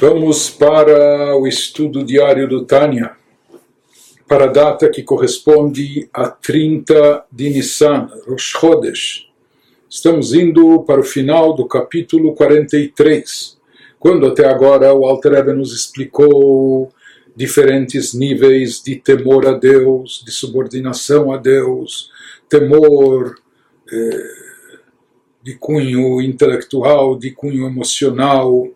Vamos para o estudo diário do Tânia, para a data que corresponde a 30 de Nissan, Rosh Chodesh. Estamos indo para o final do capítulo 43, quando até agora o Alter nos explicou diferentes níveis de temor a Deus, de subordinação a Deus, temor eh, de cunho intelectual, de cunho emocional,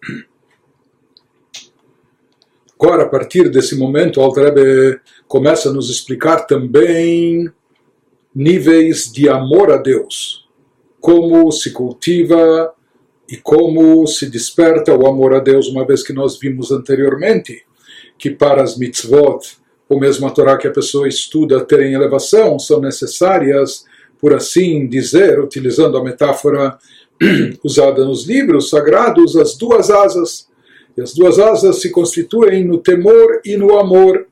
Agora, a partir desse momento, o Altrebe começa a nos explicar também níveis de amor a Deus, como se cultiva e como se desperta o amor a Deus, uma vez que nós vimos anteriormente que para as mitzvot, ou mesmo a Torá que a pessoa estuda terem elevação, são necessárias, por assim dizer, utilizando a metáfora usada nos livros sagrados, as duas asas e as duas asas se constituem no temor e no amor.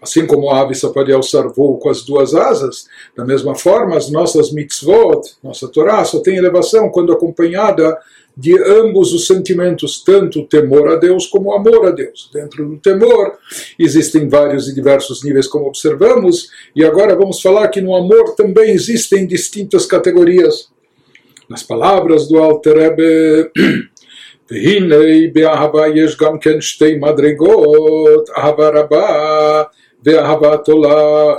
Assim como a ave só pode alçar voo com as duas asas, da mesma forma as nossas mitzvot, nossa Torá, só tem elevação quando acompanhada de ambos os sentimentos, tanto o temor a Deus como o amor a Deus. Dentro do temor existem vários e diversos níveis, como observamos, e agora vamos falar que no amor também existem distintas categorias. Nas palavras do Alter Rebbe, והנה באהבה יש גם כן שתי מדרגות, אהבה רבה ואהבת עולם.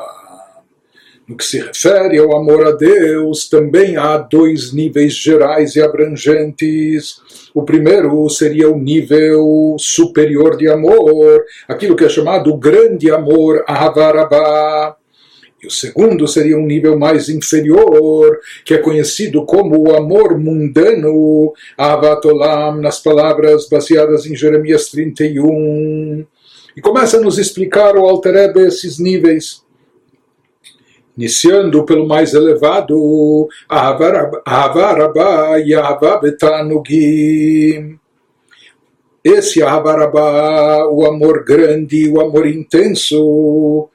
No que se refere ao amor a Deus, também há dois níveis gerais e abrangentes. O primeiro seria o nível superior de amor, aquilo que é chamado o grande amor, Ahavarabá o segundo seria um nível mais inferior, que é conhecido como o amor mundano, Avatolam, nas palavras baseadas em Jeremias 31. E começa a nos explicar o Alter esses níveis. Iniciando pelo mais elevado, Ahavarabá e Ahababetanugim. Esse Ahavarabá, o amor grande, o amor intenso,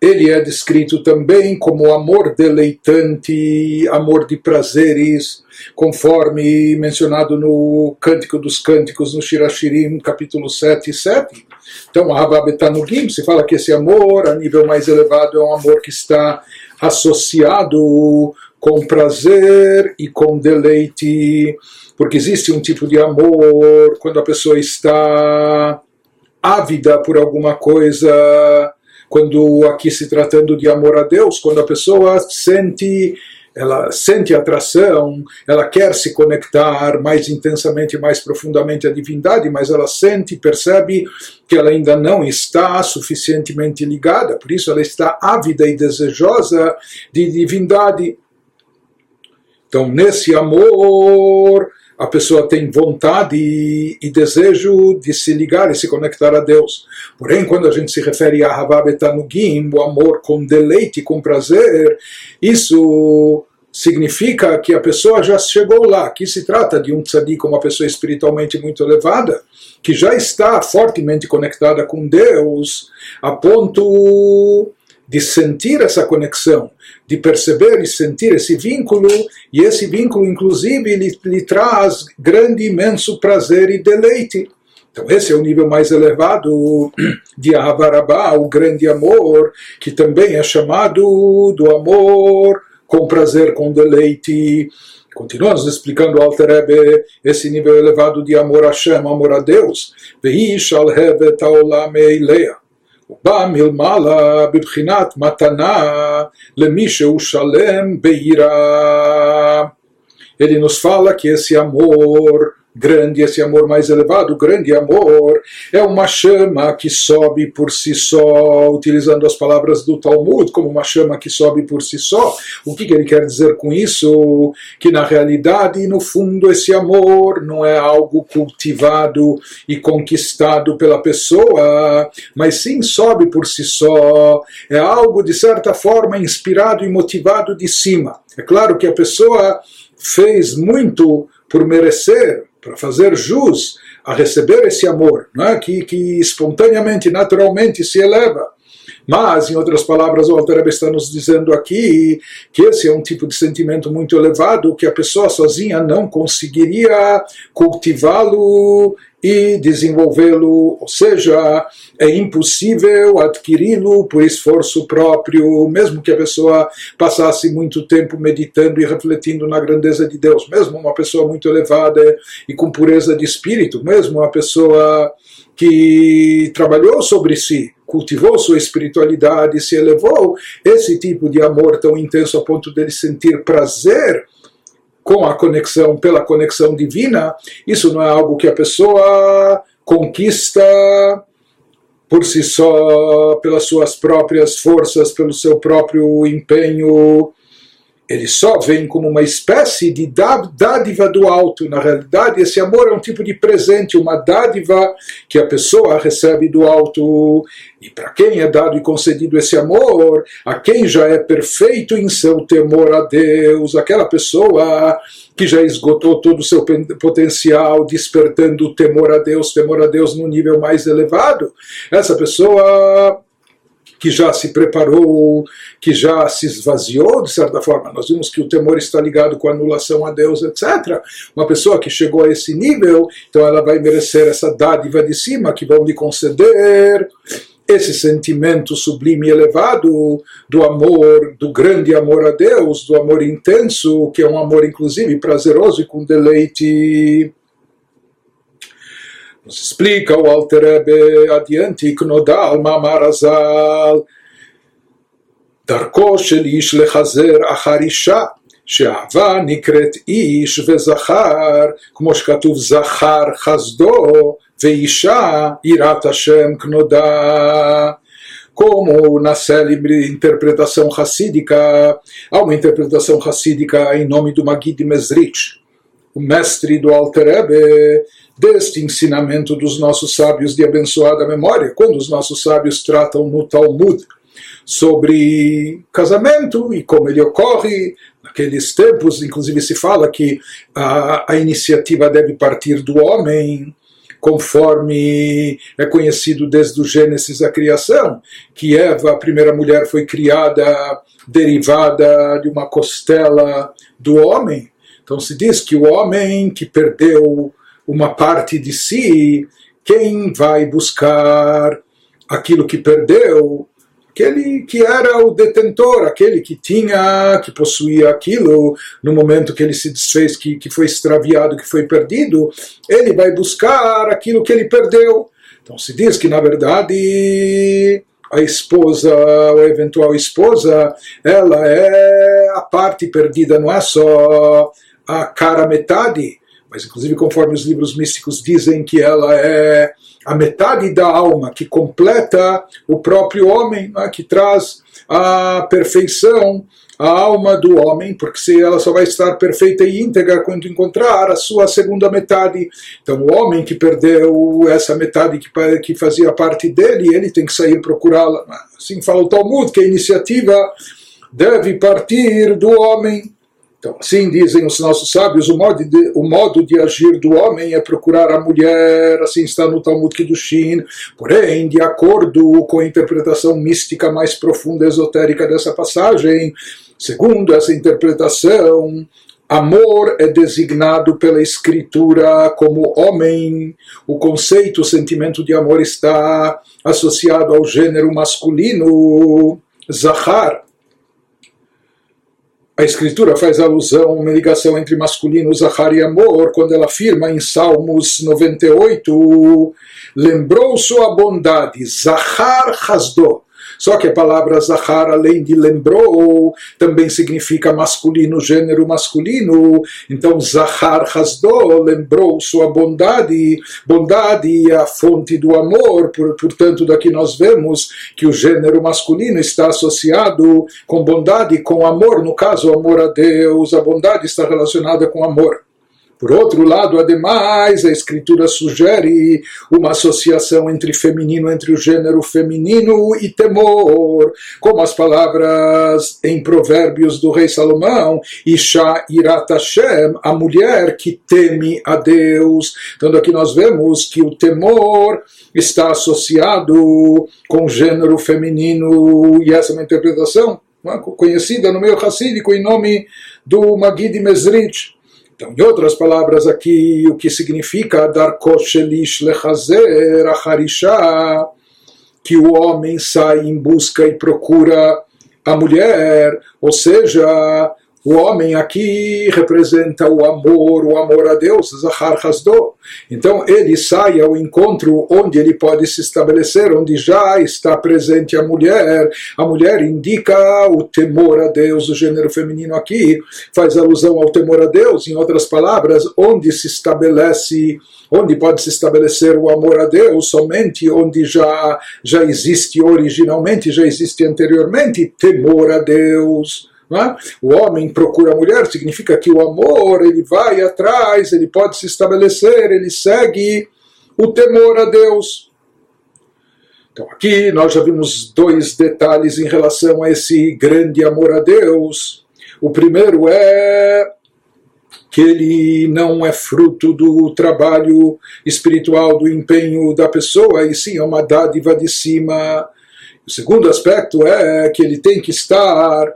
ele é descrito também como amor deleitante, amor de prazeres, conforme mencionado no Cântico dos Cânticos, no Shirashirim, capítulo 7 e 7. Então, a Havabetanugim se fala que esse amor, a nível mais elevado, é um amor que está associado com prazer e com deleite, porque existe um tipo de amor quando a pessoa está ávida por alguma coisa quando aqui se tratando de amor a Deus, quando a pessoa sente ela sente atração, ela quer se conectar mais intensamente, mais profundamente à divindade, mas ela sente, percebe que ela ainda não está suficientemente ligada, por isso ela está ávida e desejosa de divindade. Então, nesse amor, a pessoa tem vontade e, desejo de se ligar e se conectar a Deus. Porém, quando a gente se refere a Havabetanugim, o amor com deleite, com prazer, isso significa que a pessoa já chegou lá. Aqui se trata de um tzadik, uma pessoa espiritualmente muito elevada, que já está fortemente conectada com Deus, a ponto de sentir essa conexão, de perceber e sentir esse vínculo, e esse vínculo, inclusive, lhe, lhe traz grande, imenso prazer e deleite. Então, esse é o nível mais elevado de Ahavarabá, o grande amor, que também é chamado do amor com prazer, com deleite. Continuamos explicando ao Terebe esse nível elevado de amor a Hashem, amor a Deus. Ve'ishal hevet haolam eileah. הוא בא מלמעלה בבחינת מתנה למי שהוא שלם ביראה. Ele nos fala que esse amor grande, esse amor mais elevado, grande amor, é uma chama que sobe por si só, utilizando as palavras do Talmud, como uma chama que sobe por si só. O que, que ele quer dizer com isso? Que na realidade, no fundo, esse amor não é algo cultivado e conquistado pela pessoa, mas sim sobe por si só, é algo de certa forma inspirado e motivado de cima. É claro que a pessoa fez muito por merecer para fazer jus a receber esse amor, é? que, que espontaneamente, naturalmente se eleva. Mas, em outras palavras, o Alter está nos dizendo aqui que esse é um tipo de sentimento muito elevado que a pessoa sozinha não conseguiria cultivá-lo e desenvolvê-lo, ou seja, é impossível adquiri-lo por esforço próprio, mesmo que a pessoa passasse muito tempo meditando e refletindo na grandeza de Deus, mesmo uma pessoa muito elevada e com pureza de espírito, mesmo uma pessoa que trabalhou sobre si, cultivou sua espiritualidade, se elevou, esse tipo de amor tão intenso a ponto dele sentir prazer com a conexão, pela conexão divina, isso não é algo que a pessoa conquista por si só, pelas suas próprias forças, pelo seu próprio empenho ele só vem como uma espécie de dádiva do alto. Na realidade, esse amor é um tipo de presente, uma dádiva que a pessoa recebe do alto. E para quem é dado e concedido esse amor, a quem já é perfeito em seu temor a Deus, aquela pessoa que já esgotou todo o seu potencial, despertando o temor a Deus, temor a Deus no nível mais elevado, essa pessoa que já se preparou, que já se esvaziou, de certa forma. Nós vimos que o temor está ligado com a anulação a Deus, etc. Uma pessoa que chegou a esse nível, então ela vai merecer essa dádiva de cima que vão lhe conceder esse sentimento sublime e elevado do amor, do grande amor a Deus, do amor intenso, que é um amor inclusive prazeroso e com deleite. Nos explica o Alter Rebbe adiante, Knodal Mamarazal, דרכו של איש לחזר אחר אישה, שאהבה נקראת איש וזכר, כמו שכתוב זכר חסדו, ואישה יראת השם כנודה. Como na célebre interpretação racídica, há uma interpretação racídica em nome do Magid Mesrich, o mestre do Alter Rebbe, deste ensinamento dos nossos sábios de abençoada memória, quando os nossos sábios tratam no Talmud sobre casamento e como ele ocorre. Naqueles tempos, inclusive, se fala que a, a iniciativa deve partir do homem, conforme é conhecido desde o Gênesis a criação, que Eva, a primeira mulher, foi criada derivada de uma costela do homem. Então se diz que o homem que perdeu uma parte de si, quem vai buscar aquilo que perdeu? Aquele que era o detentor, aquele que tinha, que possuía aquilo, no momento que ele se desfez, que, que foi extraviado, que foi perdido, ele vai buscar aquilo que ele perdeu. Então se diz que, na verdade, a esposa, ou a eventual esposa, ela é a parte perdida, não é só a cara metade, mas inclusive conforme os livros místicos dizem que ela é a metade da alma que completa o próprio homem, né, que traz a perfeição a alma do homem, porque se ela só vai estar perfeita e íntegra quando encontrar a sua segunda metade. Então, o homem que perdeu essa metade que, que fazia parte dele, ele tem que sair procurá-la. Assim fala o Talmud, que a iniciativa deve partir do homem. Então, assim dizem os nossos sábios, o modo, de, o modo de agir do homem é procurar a mulher, assim está no Talmud Kiddushin, porém, de acordo com a interpretação mística mais profunda, esotérica dessa passagem, segundo essa interpretação, Amor é designado pela Escritura como homem. O conceito, o sentimento de amor está associado ao gênero masculino, Zahar, a Escritura faz alusão a uma ligação entre masculino, Zahar e amor, quando ela afirma em Salmos 98, lembrou sua bondade, Zahar Hasdo, só que a palavra Zahar, além de lembrou, também significa masculino, gênero masculino. Então, Zahar Hasdo lembrou sua bondade. Bondade é a fonte do amor, portanto, daqui nós vemos que o gênero masculino está associado com bondade, com amor. No caso, amor a Deus, a bondade está relacionada com amor. Por outro lado, ademais, a escritura sugere uma associação entre feminino, entre o gênero feminino e temor, como as palavras em Provérbios do rei Salomão, Isha Irat Hashem, a mulher que teme a Deus. Então aqui nós vemos que o temor está associado com o gênero feminino, e essa é uma interpretação conhecida no meio racídico em nome do Magid Mesrich Então, em outras palavras aqui, o que significa dar koshelish lechazer acharisha, que o homem sai em busca e procura a mulher, ou seja, o homem aqui representa o amor, o amor a Deus, Zahar Hasdo. Então ele sai ao encontro onde ele pode se estabelecer, onde já está presente a mulher. A mulher indica o temor a Deus, o gênero feminino aqui faz alusão ao temor a Deus. Em outras palavras, onde se estabelece onde pode se estabelecer o amor a Deus, somente onde já, já existe originalmente, já existe anteriormente temor a Deus. É? O homem procura a mulher, significa que o amor ele vai atrás, ele pode se estabelecer, ele segue o temor a Deus. Então aqui nós já vimos dois detalhes em relação a esse grande amor a Deus. O primeiro é que ele não é fruto do trabalho espiritual, do empenho da pessoa, e sim é uma dádiva de cima. O segundo aspecto é que ele tem que estar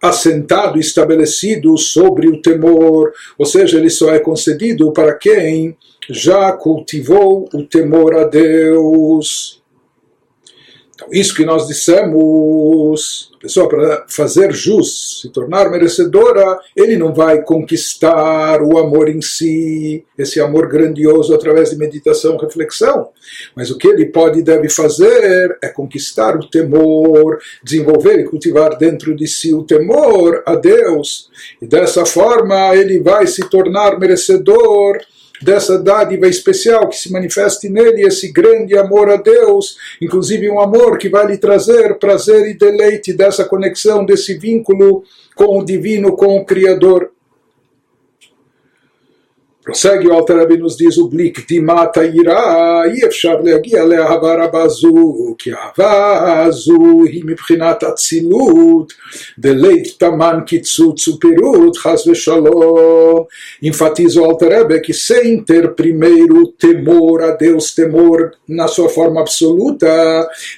assentado, estabelecido sobre o temor, ou seja, ele só é concedido para quem já cultivou o temor a Deus. Então, isso que nós dissemos, a pessoa para fazer jus, se tornar merecedora, ele não vai conquistar o amor em si, esse amor grandioso através de meditação, reflexão, mas o que ele pode e deve fazer é conquistar o temor, desenvolver e cultivar dentro de si o temor a Deus, e dessa forma ele vai se tornar merecedor dessa dádiva especial que se manifeste nele, esse grande amor a Deus, inclusive um amor que vai lhe trazer prazer e deleite dessa conexão, desse vínculo com o divino, com o Criador. Prossegue o Altarabi nos diz o Blik de mata ira e efshar leagia leahava rabazu que avazu e mibchinat deleit taman kitzut superut chas veshalom enfatiza o Altarabi que sem ter primeiro temor a Deus, temor na sua forma absoluta,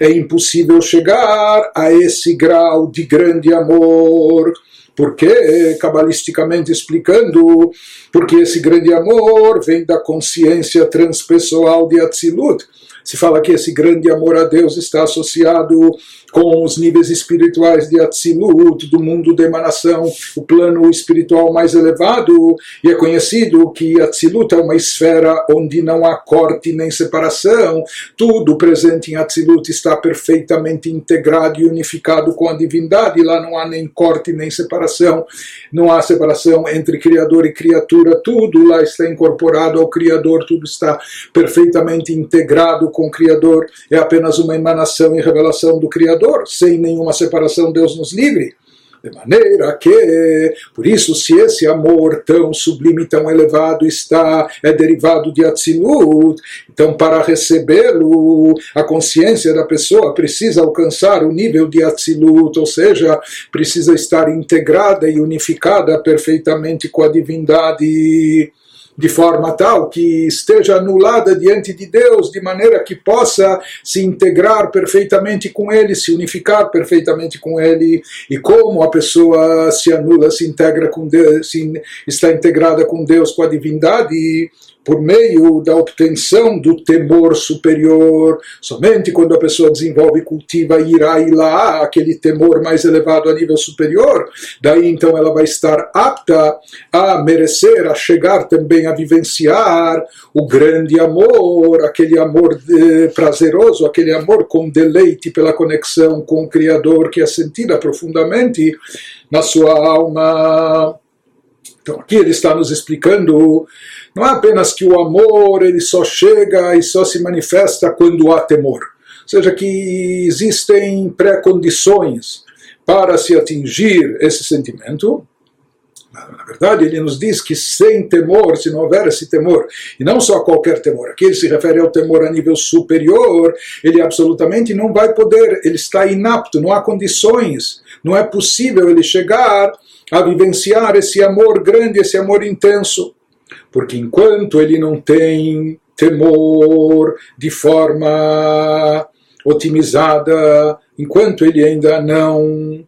é impossível chegar a esse grau de grande amor porque, cabalisticamente explicando, porque esse grande amor vem da consciência transpessoal de Atzilut. Se fala que esse grande amor a Deus está associado com os níveis espirituais de Atzilut, do mundo de emanação, o plano espiritual mais elevado, e é conhecido que Atzilut é uma esfera onde não há corte nem separação, tudo presente em Atzilut está perfeitamente integrado e unificado com a divindade, lá não há nem corte nem separação, não há separação entre Criador e criatura, tudo lá está incorporado ao Criador, tudo está perfeitamente integrado com o Criador, é apenas uma emanação e revelação do Criador sem nenhuma separação, Deus nos livre. De maneira que, por isso, se esse amor tão sublime, tão elevado está, é derivado de Atzilut, então para recebê-lo, a consciência da pessoa precisa alcançar o nível de Atzilut, ou seja, precisa estar integrada e unificada perfeitamente com a divindade de forma tal que esteja anulada diante de Deus, de maneira que possa se integrar perfeitamente com Ele, se unificar perfeitamente com Ele. E como a pessoa se anula, se integra com Deus, se está integrada com Deus, com a divindade, por meio da obtenção do temor superior. Somente quando a pessoa desenvolve e cultiva irá e lá, aquele temor mais elevado a nível superior, daí então ela vai estar apta a merecer, a chegar também a vivenciar o grande amor, aquele amor de, prazeroso, aquele amor com deleite pela conexão com o Criador que é sentida profundamente na sua alma. Então aqui ele está nos explicando não é apenas que o amor ele só chega e só se manifesta quando há temor. Ou seja, que existem pré-condições para se atingir esse sentimento. Na verdade, ele nos diz que sem temor, se não houver esse temor, e não só qualquer temor, aqui ele se refere ao temor a nível superior, ele absolutamente não vai poder, ele está inapto, não há condições, não é possível ele chegar a vivenciar esse amor grande, esse amor intenso. Porque enquanto ele não tem temor de forma otimizada, enquanto ele ainda não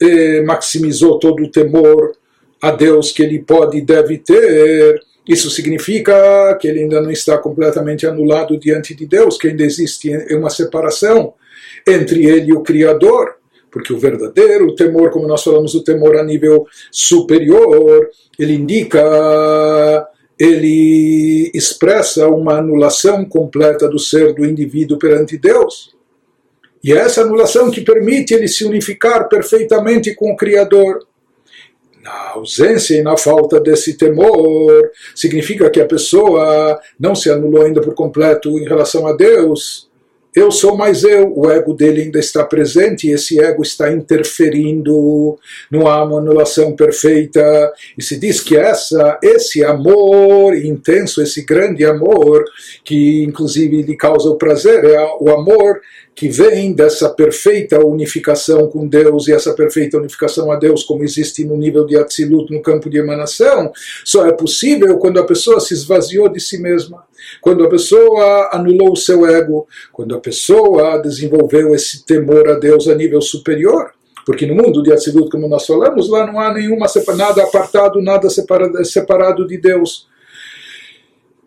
eh, maximizou todo o temor a Deus que ele pode e deve ter, isso significa que ele ainda não está completamente anulado diante de Deus, que ainda existe uma separação entre ele e o Criador, porque o verdadeiro temor, como nós falamos, o temor a nível superior, ele indica, ele expressa uma anulação completa do ser do indivíduo perante Deus. E é essa anulação que permite ele se unificar perfeitamente com o Criador. Na ausência e na falta desse temor, significa que a pessoa não se anulou ainda por completo em relação a Deus, eu sou mais eu, o ego dele ainda está presente e esse ego está interferindo, não há uma anulação perfeita. E se diz que essa, esse amor intenso, esse grande amor, que inclusive lhe causa o prazer, é o amor que vem dessa perfeita unificação com Deus e essa perfeita unificação a Deus, como existe no nível de Atzilut, no campo de emanação, só é possível quando a pessoa se esvaziou de si mesma, quando a pessoa anulou o seu ego, quando a pessoa desenvolveu esse temor a Deus a nível superior. Porque no mundo de Atzilut, como nós falamos, lá não há nenhuma nada apartado, nada separado, separado de Deus.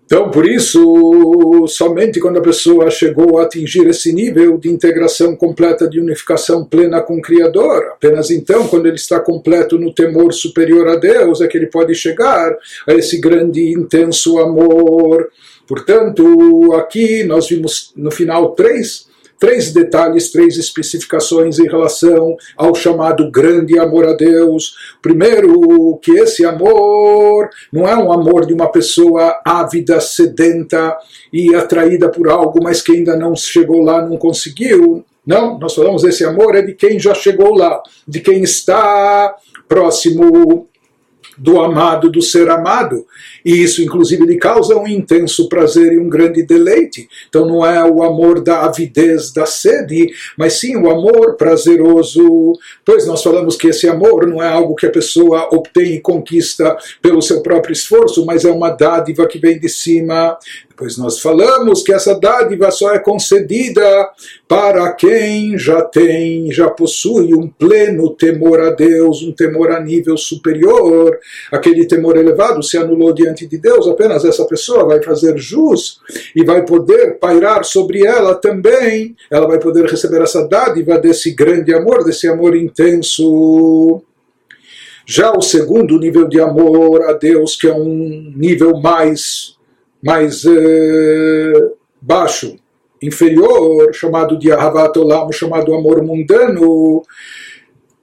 Então, por isso, somente quando a pessoa chegou a atingir esse nível de integração completa, de unificação plena com o Criador, apenas então, quando ele está completo no temor superior a Deus, é que ele pode chegar a esse grande, intenso amor. Portanto, aqui nós vimos no final três três detalhes, três especificações em relação ao chamado grande amor a Deus. Primeiro, que esse amor não é um amor de uma pessoa ávida, sedenta e atraída por algo, mas que ainda não chegou lá, não conseguiu. Não, nós falamos esse amor é de quem já chegou lá, de quem está próximo do amado, do ser amado. E isso, inclusive, lhe causa um intenso prazer e um grande deleite. Então, não é o amor da avidez, da sede, mas sim o amor prazeroso. Pois nós falamos que esse amor não é algo que a pessoa obtém e conquista pelo seu próprio esforço, mas é uma dádiva que vem de cima pois nós falamos que essa dádiva só é concedida para quem já tem, já possui um pleno temor a Deus, um temor a nível superior. Aquele temor elevado se anulou diante de Deus, apenas essa pessoa vai fazer jus e vai poder pairar sobre ela também. Ela vai poder receber essa dádiva desse grande amor, desse amor intenso. Já o segundo nível de amor a Deus, que é um nível mais mais eh, baixo, inferior, chamado de Ahavat Olam, chamado amor mundano,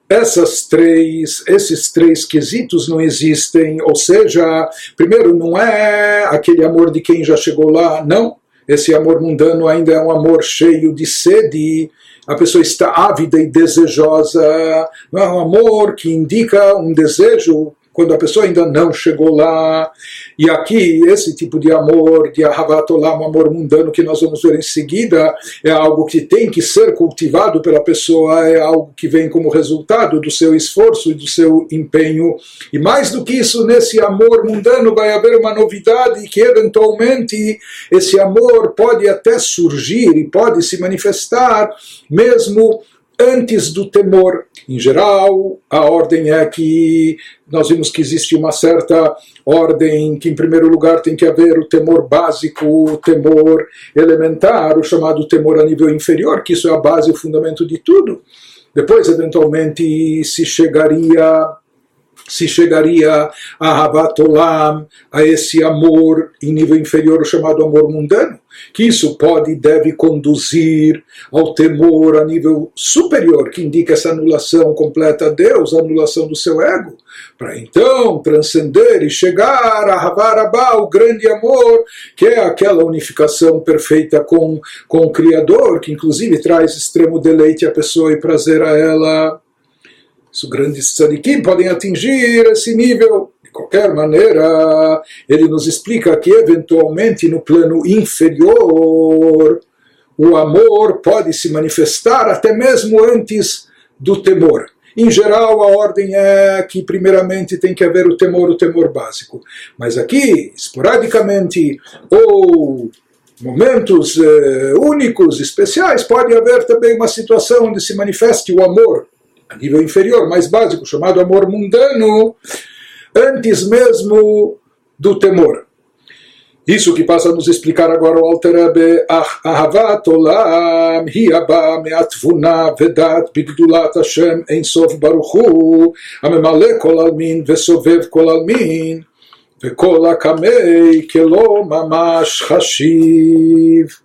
essas três, esses três quesitos não existem, ou seja, primeiro não é aquele amor de quem já chegou lá, não. Esse amor mundano ainda é um amor cheio de sede, a pessoa está ávida e desejosa, não é um amor que indica um desejo quando a pessoa ainda não chegou lá. E aqui, esse tipo de amor, de Ahavatolá, um amor mundano que nós vamos ver em seguida, é algo que tem que ser cultivado pela pessoa, é algo que vem como resultado do seu esforço e do seu empenho. E mais do que isso, nesse amor mundano vai haver uma novidade que eventualmente esse amor pode até surgir e pode se manifestar mesmo antes do temor. Em geral, a ordem é que nós vimos que existe uma certa ordem que, em primeiro lugar, tem que haver o temor básico, o temor elementar, o chamado temor a nível inferior, que isso é a base o fundamento de tudo. Depois, eventualmente, se chegaria se chegaria a Havatolam, a esse amor em nível inferior, chamado amor mundano, que isso pode e deve conduzir ao temor a nível superior, que indica essa anulação completa a Deus, a anulação do seu ego, para então transcender e chegar a Havarabá, o grande amor, que é aquela unificação perfeita com, com o Criador, que inclusive traz extremo deleite à pessoa e prazer a ela. Grandes tzadikim podem atingir esse nível. De qualquer maneira, ele nos explica que, eventualmente, no plano inferior, o amor pode se manifestar até mesmo antes do temor. Em geral, a ordem é que, primeiramente, tem que haver o temor, o temor básico. Mas aqui, esporadicamente, ou momentos eh, únicos, especiais, pode haver também uma situação onde se manifeste o amor a nível inferior, mais básico, chamado amor mundano, antes mesmo do temor. Isso que passa a nos explicar agora o Alter Rebbe, Ahavat Olam, Hiaba Me'atvuna Vedat Bigdulat Hashem Ein Sof Baruchu, Amemale Kol Almin Vesovev Kol Almin, Vekol Akamei Kelo Mamash Hashiv.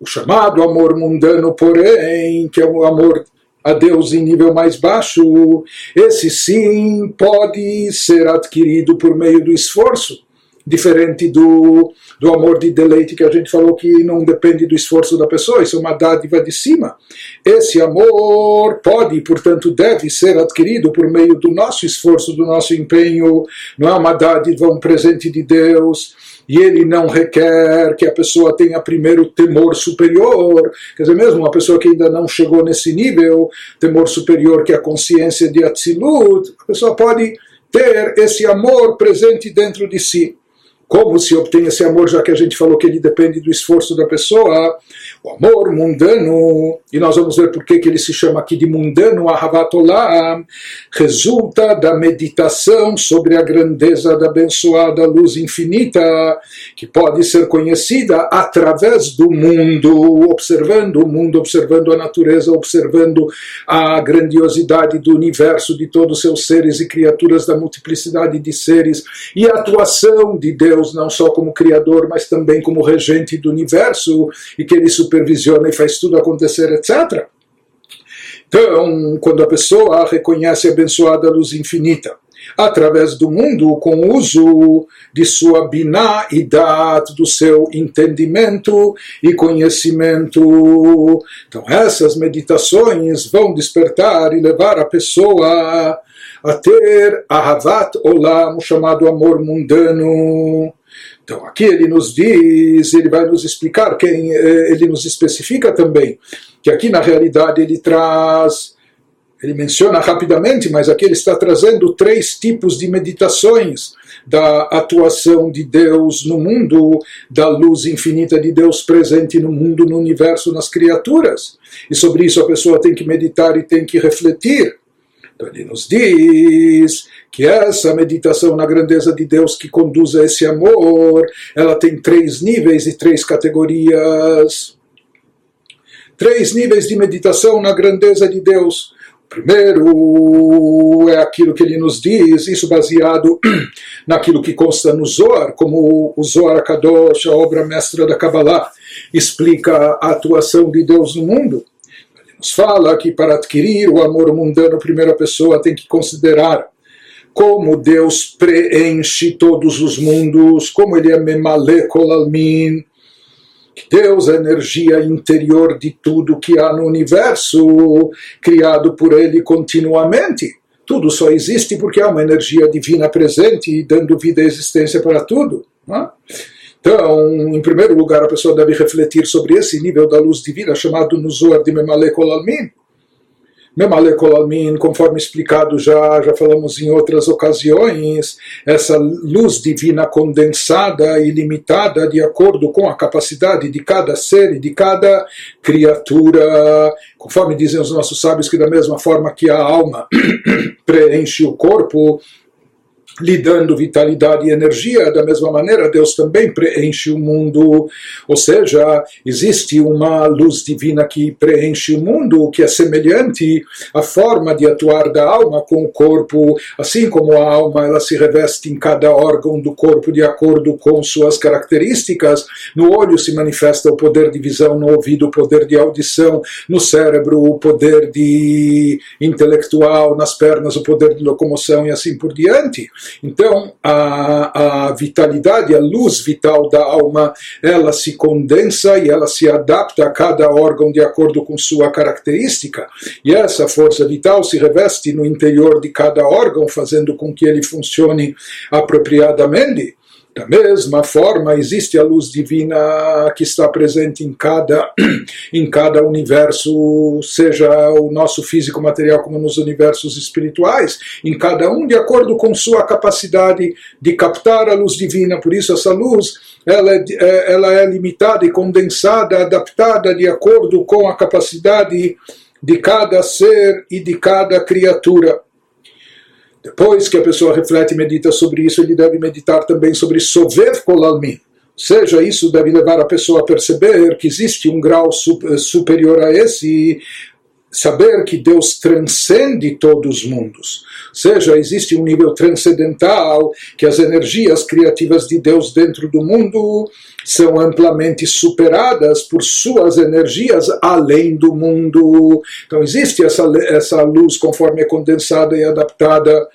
O chamado amor mundano, porém, que é o amor a Deus em nível mais baixo, esse sim pode ser adquirido por meio do esforço diferente do, do amor de deleite que a gente falou que não depende do esforço da pessoa, isso é uma dádiva de cima. Esse amor pode, portanto, deve ser adquirido por meio do nosso esforço, do nosso empenho, não é uma dádiva, um presente de Deus. E ele não requer que a pessoa tenha primeiro temor superior, quer dizer, mesmo uma pessoa que ainda não chegou nesse nível, temor superior que é a consciência de Atzilut, a pessoa pode ter esse amor presente dentro de si. Como se obtém esse amor, já que a gente falou que ele depende do esforço da pessoa? O amor mundano, e nós vamos ver por que, ele se chama aqui de mundano, Ahavatolam, resulta da meditação sobre a grandeza da abençoada luz infinita, que pode ser conhecida através do mundo, observando o mundo, observando a natureza, observando a grandiosidade do universo, de todos os seus seres e criaturas, da multiplicidade de seres, e a atuação de Deus Deus não só como Criador, mas também como regente do universo e que ele supervisiona e faz tudo acontecer, etc. Então, quando a pessoa reconhece a abençoada luz infinita, através do mundo, com o uso de sua biná e do seu entendimento e conhecimento. Então, essas meditações vão despertar e levar a pessoa a ter Ahavat Olam, o chamado amor mundano. Então aqui ele nos diz, ele vai nos explicar, quem eh, ele nos especifica também, que aqui na realidade ele traz, ele menciona rapidamente, mas aqui ele está trazendo três tipos de meditações da atuação de Deus no mundo, da luz infinita de Deus presente no mundo, no universo, nas criaturas. E sobre isso a pessoa tem que meditar e tem que refletir. Então ele nos diz que essa meditação na grandeza de Deus que conduz a esse amor, ela tem três níveis e três categorias. Três níveis de meditação na grandeza de Deus. Primeiro é aquilo que ele nos diz, isso baseado naquilo que consta no Zohar, como o Zohar Kadosh, a obra mestra da Kabbalah, explica a atuação de Deus no mundo nos fala que para adquirir o amor mundano, a primeira pessoa tem que considerar como Deus preenche todos os mundos, como Ele é Memale Kolalmin, que Deus é a energia interior de tudo que há no universo, criado por Ele continuamente. Tudo só existe porque há uma energia divina presente e dando vida e existência para tudo. Não é? Então, em primeiro lugar, a pessoa deve refletir sobre esse nível da luz divina chamado no Zohar de Memale Kolalmin. Memale Kolalmin, conforme explicado já, já falamos em outras ocasiões, essa luz divina condensada e limitada de acordo com a capacidade de cada ser e de cada criatura. Conforme dizem os nossos sábios, que da mesma forma que a alma preenche o corpo, lhe dando vitalidade e energia, da mesma maneira Deus também preenche o mundo, ou seja, existe uma luz divina que preenche o mundo, que é semelhante à forma de atuar da alma com o corpo, assim como a alma ela se reveste em cada órgão do corpo de acordo com suas características, no olho se manifesta o poder de visão, no ouvido o poder de audição, no cérebro o poder de intelectual, nas pernas o poder de locomoção e assim por diante. Então, a, a vitalidade, a luz vital da alma, ela se condensa e ela se adapta a cada órgão de acordo com sua característica. E essa força vital se reveste no interior de cada órgão, fazendo com que ele funcione apropriadamente. Da mesma forma, existe a luz divina que está presente em cada, em cada universo, seja o nosso físico material como nos universos espirituais, em cada um de acordo com sua capacidade de captar a luz divina. Por isso, essa luz ela é, é ela é limitada e condensada, adaptada de acordo com a capacidade de cada ser e de cada criatura. Depois que a pessoa reflete e medita sobre isso, ele deve meditar também sobre Sovev Kolalmin. Seja, isso deve levar a pessoa a perceber que existe um grau superior a esse, saber que Deus transcende todos os mundos. Ou seja, existe um nível transcendental que as energias criativas de Deus dentro do mundo são amplamente superadas por suas energias além do mundo. Então existe essa, essa luz conforme é condensada e adaptada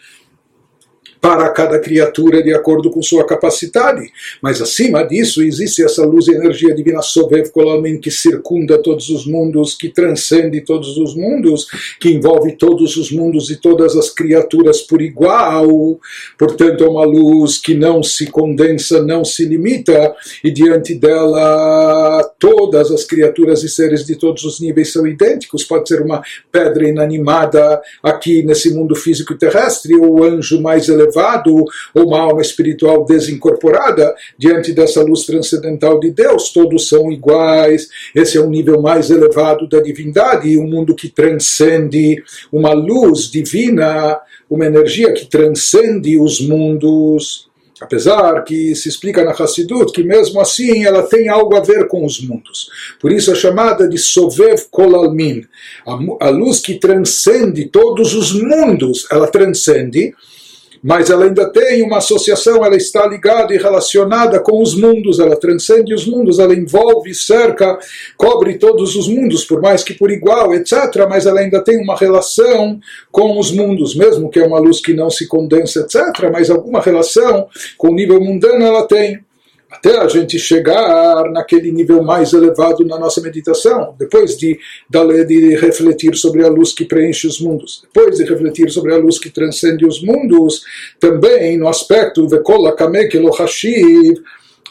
para cada criatura de acordo com sua capacidade. Mas acima disso existe essa luz e energia divina Sovev Kolamin que circunda todos os mundos, que transcende todos os mundos, que envolve todos os mundos e todas as criaturas por igual. Portanto, é uma luz que não se condensa, não se limita, e diante dela todas as criaturas e seres de todos os níveis são idênticos. Pode ser uma pedra inanimada aqui nesse mundo físico terrestre, ou o anjo mais elevado elevado ou uma alma espiritual desincorporada diante dessa luz transcendental de Deus, todos são iguais. Esse é o nível mais elevado da divindade, um mundo que transcende uma luz divina, uma energia que transcende os mundos. Apesar que se explica na Hassidut que mesmo assim ela tem algo a ver com os mundos. Por isso é chamada de Sovev Kolalmin. A luz que transcende todos os mundos, ela transcende mas ela ainda tem uma associação, ela está ligada e relacionada com os mundos, ela transcende os mundos, ela envolve, cerca, cobre todos os mundos, por mais que por igual, etc. Mas ela ainda tem uma relação com os mundos, mesmo que é uma luz que não se condensa, etc. Mas alguma relação com o nível mundano ela tem até a gente chegar naquele nível mais elevado na nossa meditação, depois de, de refletir sobre a luz que preenche os mundos, depois de refletir sobre a luz que transcende os mundos, também no aspecto Vekola Kamek Elohashiv,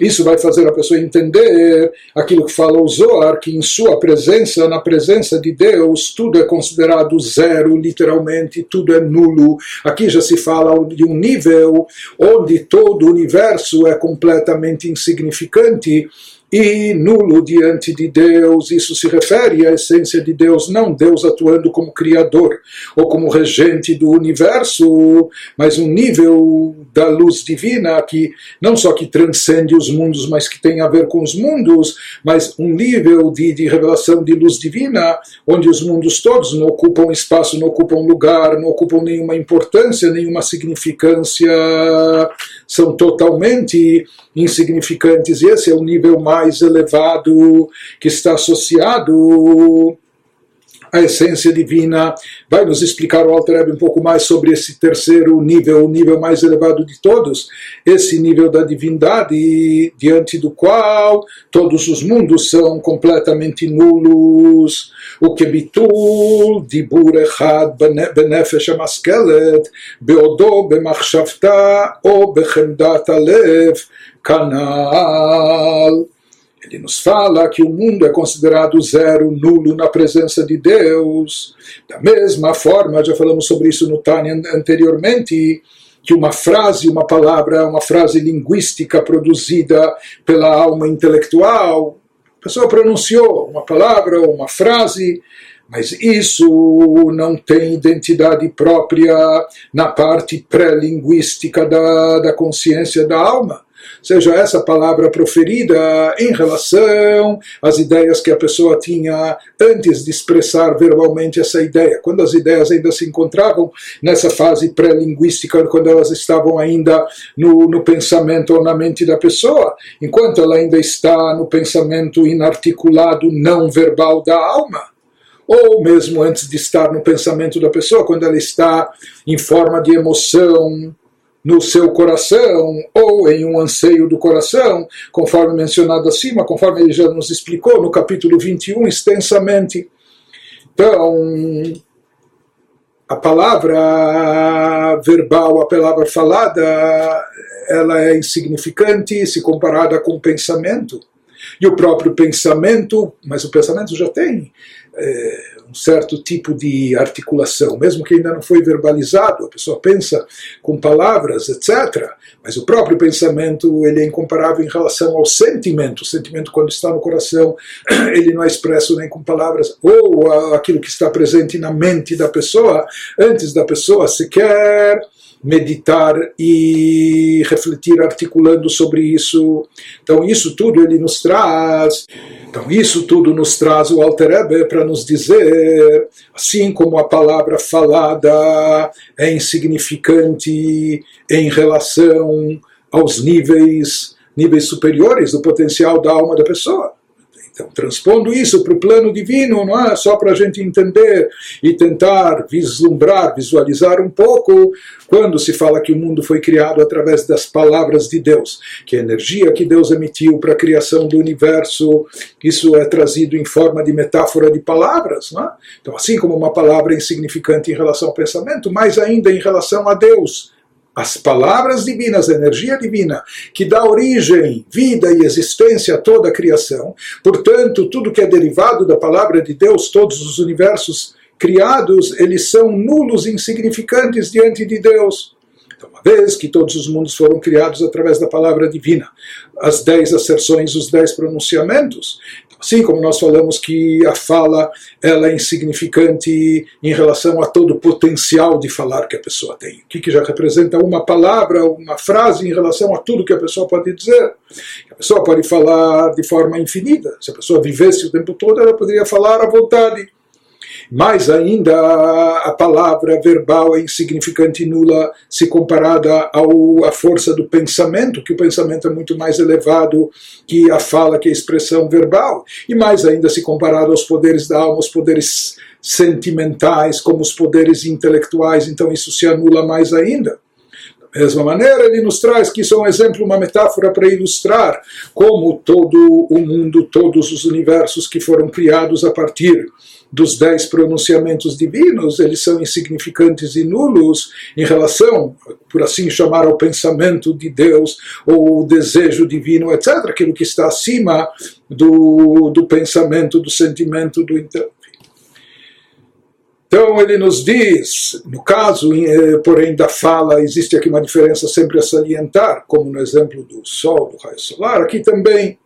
isso vai fazer a pessoa entender aquilo que fala o Zohar, que em sua presença, na presença de Deus, tudo é considerado zero, literalmente, tudo é nulo. Aqui já se fala de um nível onde todo o universo é completamente insignificante e nulo diante de Deus. Isso se refere à essência de Deus, não Deus atuando como criador ou como regente do universo, mas um nível da luz divina que não só que transcende os mundos, mas que tem a ver com os mundos, mas um nível de, de revelação de luz divina, onde os mundos todos não ocupam espaço, não ocupam lugar, não ocupam nenhuma importância, nenhuma significância, são totalmente insignificantes. E esse é o nível mais elevado que está associado à essência divina. Vai nos explicar o Alter um pouco mais sobre esse terceiro nível, o nível mais elevado de todos, esse nível da divindade, diante do qual todos os mundos são completamente nulos. O que bitul, dibur echad benefesh amaskelet, beodo bemachshavta ou bechemdat alev, canal. Ele nos fala que o mundo é considerado zero, nulo na presença de Deus. Da mesma forma, já falamos sobre isso no Tânia anteriormente, que uma frase, uma palavra, uma frase linguística produzida pela alma intelectual, a pessoa pronunciou uma palavra ou uma frase, mas isso não tem identidade própria na parte pré-linguística da, da consciência da alma seja essa palavra proferida em relação às ideias que a pessoa tinha antes de expressar verbalmente essa ideia, quando as ideias ainda se encontravam nessa fase pré-linguística, quando elas estavam ainda no, no pensamento ou na mente da pessoa, enquanto ela ainda está no pensamento inarticulado, não verbal da alma ou mesmo antes de estar no pensamento da pessoa, quando ela está em forma de emoção, no seu coração ou em um anseio do coração, conforme mencionado acima, conforme ele já nos explicou no capítulo 21 extensamente. Então, a palavra verbal, a palavra falada, ela é insignificante se comparada com o pensamento. E o próprio pensamento, mas o pensamento já tem é, certo tipo de articulação, mesmo que ainda não foi verbalizado, a pessoa pensa com palavras, etc. Mas o próprio pensamento ele é incomparável em relação ao sentimento. O sentimento, quando está no coração, ele não é expresso nem com palavras, ou aquilo que está presente na mente da pessoa, antes da pessoa sequer meditar e refletir articulando sobre isso. Então isso tudo ele nos traz. Então isso tudo nos traz o Alter Ebe para nos dizer, assim como a palavra falada é insignificante em relação aos níveis níveis superiores do potencial da alma da pessoa. Então, transpondo isso para o plano divino, não é só para a gente entender e tentar vislumbrar, visualizar um pouco, quando se fala que o mundo foi criado através das palavras de Deus, que a energia que Deus emitiu para a criação do universo, isso é trazido em forma de metáfora de palavras. Não é? Então, assim como uma palavra é insignificante em relação ao pensamento, mais ainda em relação a Deus as palavras divinas, a energia divina, que dá origem, vida e existência a toda a criação. Portanto, tudo que é derivado da palavra de Deus, todos os universos criados, eles são nulos, insignificantes diante de Deus. Então, uma vez que todos os mundos foram criados através da palavra divina, as dez asserções, os dez pronunciamentos, Assim como nós falamos que a fala ela é insignificante em relação a todo o potencial de falar que a pessoa tem. O que, que já representa uma palavra, uma frase em relação a tudo que a pessoa pode dizer. A pessoa pode falar de forma infinita. Se a pessoa vivesse o tempo todo, ela poderia falar à vontade. Mais ainda, a palavra verbal é insignificante e nula se comparada ao, à força do pensamento, que o pensamento é muito mais elevado que a fala, que a expressão verbal. E mais ainda se comparado aos poderes da alma, os poderes sentimentais, como os poderes intelectuais, então isso se anula mais ainda. Da mesma maneira, ele nos traz que isso é um exemplo, uma metáfora para ilustrar como todo o mundo, todos os universos que foram criados a partir dos dez pronunciamentos divinos, eles são insignificantes e nulos em relação, por assim chamar, ao pensamento de Deus, ou o desejo divino, etc., aquilo que está acima do, do pensamento, do sentimento, do intelecto. Então ele nos diz, no caso, eh, porém, da fala, existe aqui uma diferença sempre a salientar, como no exemplo do Sol, do raio solar, aqui também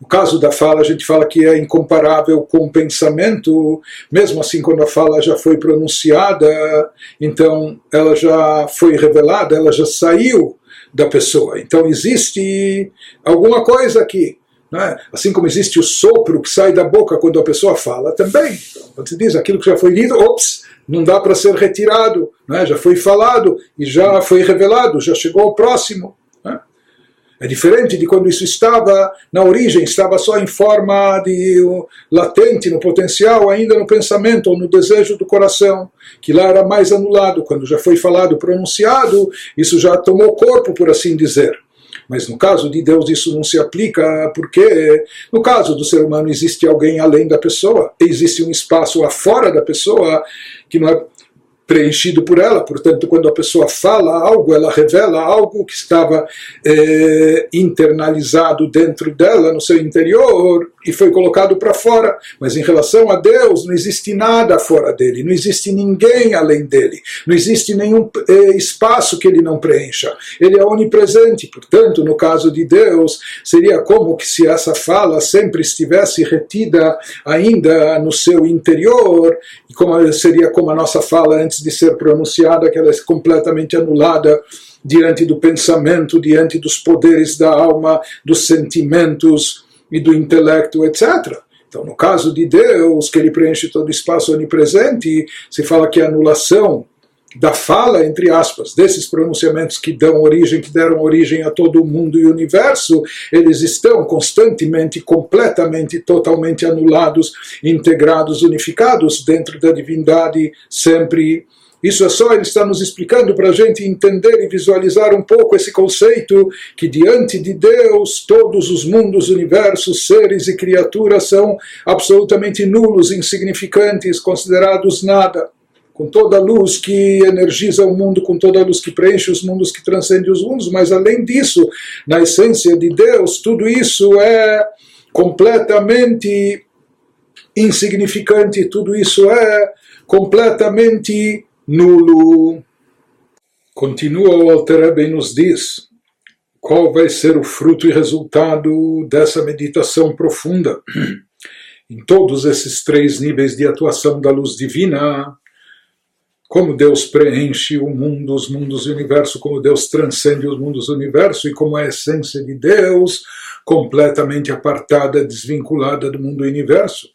no caso da fala, a gente fala que é incomparável com o pensamento, mesmo assim, quando a fala já foi pronunciada, então ela já foi revelada, ela já saiu da pessoa. Então existe alguma coisa aqui. É? Assim como existe o sopro que sai da boca quando a pessoa fala, também. Então, quando se diz aquilo que já foi lido, ops, não dá para ser retirado, é? já foi falado e já foi revelado, já chegou ao próximo. É diferente de quando isso estava na origem, estava só em forma de latente, no potencial, ainda no pensamento ou no desejo do coração, que lá era mais anulado. Quando já foi falado, pronunciado, isso já tomou corpo, por assim dizer. Mas no caso de Deus isso não se aplica, porque no caso do ser humano existe alguém além da pessoa, existe um espaço afora da pessoa que não é preenchido por ela. Portanto, quando a pessoa fala algo, ela revela algo que estava é, internalizado dentro dela, no seu interior, e foi colocado para fora. Mas em relação a Deus, não existe nada fora dele, não existe ninguém além dele, não existe nenhum é, espaço que ele não preencha. Ele é onipresente. Portanto, no caso de Deus, seria como que se essa fala sempre estivesse retida ainda no seu interior, e como seria como a nossa fala antes de ser pronunciada, que ela é completamente anulada diante do pensamento, diante dos poderes da alma, dos sentimentos e do intelecto, etc. Então, no caso de Deus, que ele preenche todo o espaço onipresente, se fala que a anulação da fala, entre aspas, desses pronunciamentos que dão origem, que deram origem a todo o mundo e universo, eles estão constantemente, completamente, totalmente anulados, integrados, unificados dentro da divindade, sempre. Isso é só ele está nos explicando para a gente entender e visualizar um pouco esse conceito que diante de Deus todos os mundos, universos, seres e criaturas são absolutamente nulos, insignificantes, considerados nada. Com toda a luz que energiza o mundo, com toda a luz que preenche os mundos, que transcende os mundos, mas além disso, na essência de Deus, tudo isso é completamente insignificante, tudo isso é completamente nulo. Continua o Alter e nos diz qual vai ser o fruto e resultado dessa meditação profunda. Em todos esses três níveis de atuação da luz divina, como Deus preenche o mundo, os mundos e o universo, como Deus transcende os mundos e o universo, e como a essência de Deus, completamente apartada, desvinculada do mundo e universo,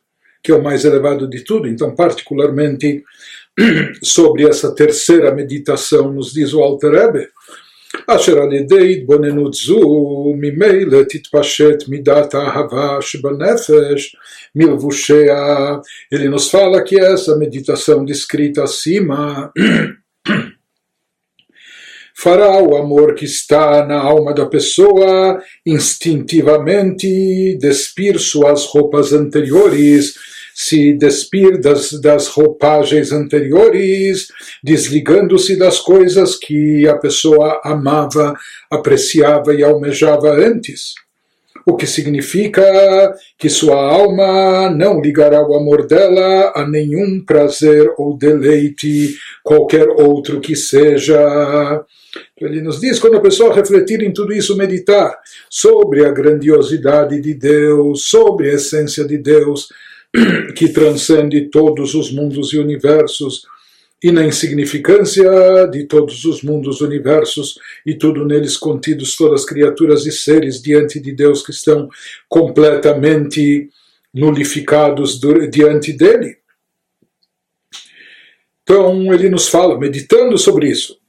que é o mais elevado de tudo. Então, particularmente sobre essa terceira meditação, nos diz o Alter Rebbe, אשר על ידי התבוננות זו ממילא תתפשט מידת האהבה שבנפש מלבושיה. Ele nos fala que essa meditação descrita acima fará o amor que está na alma da pessoa instintivamente despir suas roupas anteriores se despir das, das roupagens anteriores, desligando-se das coisas que a pessoa amava, apreciava e almejava antes. O que significa que sua alma não ligará o amor dela a nenhum prazer ou deleite, qualquer outro que seja. Ele nos diz, quando a pessoa refletir em tudo isso, meditar sobre a grandiosidade de Deus, sobre a essência de Deus, que transcende todos os mundos e universos, e na insignificância de todos os mundos, universos e tudo neles contidos, todas as criaturas e seres diante de Deus que estão completamente nulificados diante dele. Então ele nos fala, meditando sobre isso,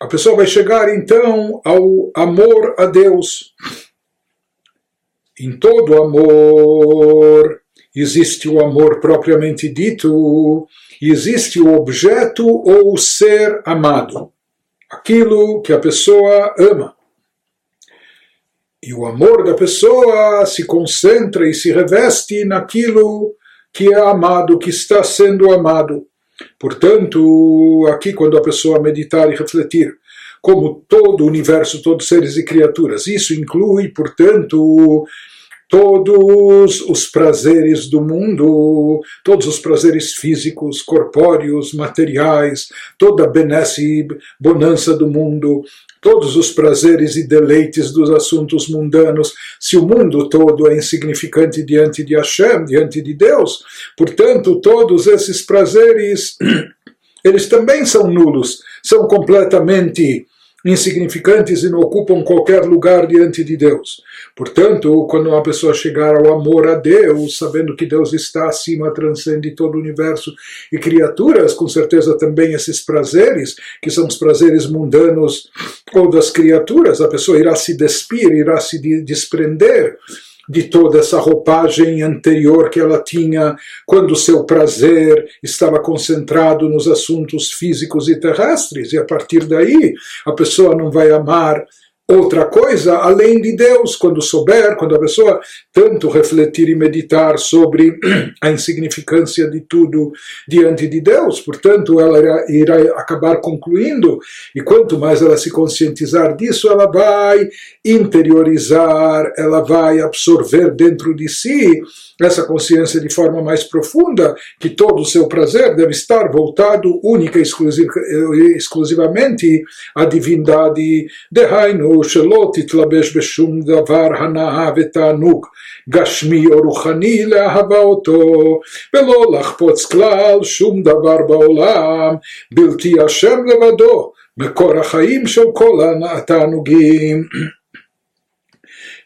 a pessoa vai chegar então ao amor a Deus. Em todo amor existe o amor propriamente dito, existe o objeto ou o ser amado, aquilo que a pessoa ama. E o amor da pessoa se concentra e se reveste naquilo que é amado, que está sendo amado. Portanto, aqui, quando a pessoa meditar e refletir, como todo o universo, todos seres e criaturas, isso inclui, portanto, todos os prazeres do mundo, todos os prazeres físicos, corpóreos, materiais, toda a benesse e bonança do mundo, todos os prazeres e deleites dos assuntos mundanos, se o mundo todo é insignificante diante de Hashem, diante de Deus, portanto, todos esses prazeres, eles também são nulos, são completamente insignificantes e não ocupam qualquer lugar diante de Deus. Portanto, quando uma pessoa chegar ao amor a Deus, sabendo que Deus está acima, transcende todo o universo e criaturas, com certeza também esses prazeres, que são os prazeres mundanos ou das criaturas, a pessoa irá se despir, irá se desprender de toda essa roupagem anterior que ela tinha quando seu prazer estava concentrado nos assuntos físicos e terrestres, e a partir daí a pessoa não vai amar outra coisa além de Deus, quando souber, quando a pessoa tanto refletir e meditar sobre a insignificância de tudo diante de Deus, portanto, ela irá, acabar concluindo, e quanto mais ela se conscientizar disso, ela vai interiorizar, ela vai absorver dentro de si essa consciência de forma mais profunda, que todo o seu prazer deve estar voltado única e exclusivamente à divindade. דהיינו שלא תתלבש בשום דבר הנאה ותענוג גשמי או רוחני לאהבה אותו, ולא לחפוץ כלל שום דבר בעולם, בלתי השם לבדו, מקור החיים של כל התענוגים.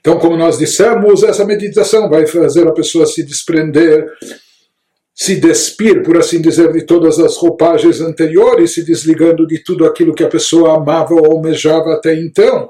Então, como nós dissemos, essa meditação vai fazer a pessoa se desprender, se despir, por assim dizer, de todas as roupagens anteriores, se desligando de tudo aquilo que a pessoa amava ou almejava até então.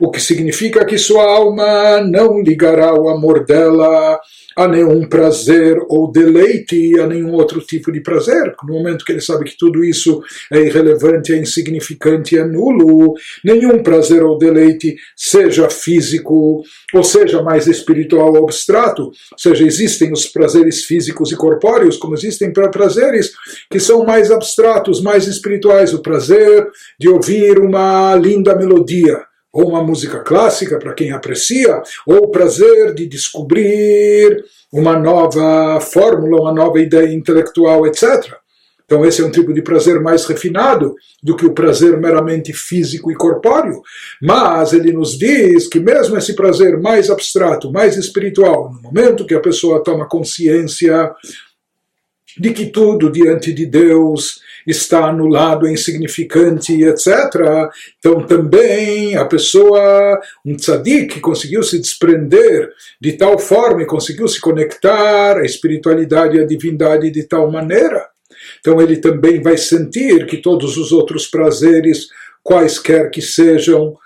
O que significa que sua alma não ligará o amor dela a nenhum prazer ou deleite, a nenhum outro tipo de prazer. No momento que ele sabe que tudo isso é irrelevante, é insignificante, é nulo, nenhum prazer ou deleite, seja físico ou seja mais espiritual ou abstrato, ou seja, existem os prazeres físicos e corpóreos, como existem prazeres que são mais abstratos, mais espirituais. O prazer de ouvir uma linda melodia ou uma música clássica para quem aprecia, ou o prazer de descobrir uma nova fórmula, uma nova ideia intelectual, etc. Então, esse é um tipo de prazer mais refinado do que o prazer meramente físico e corpóreo. Mas ele nos diz que, mesmo esse prazer mais abstrato, mais espiritual, no momento que a pessoa toma consciência de que tudo diante de Deus está anulado, insignificante, etc. Então também a pessoa, um tzadik, conseguiu se desprender de tal forma e conseguiu se conectar à espiritualidade e à divindade de tal maneira. Então ele também vai sentir que todos os outros prazeres, quaisquer que sejam,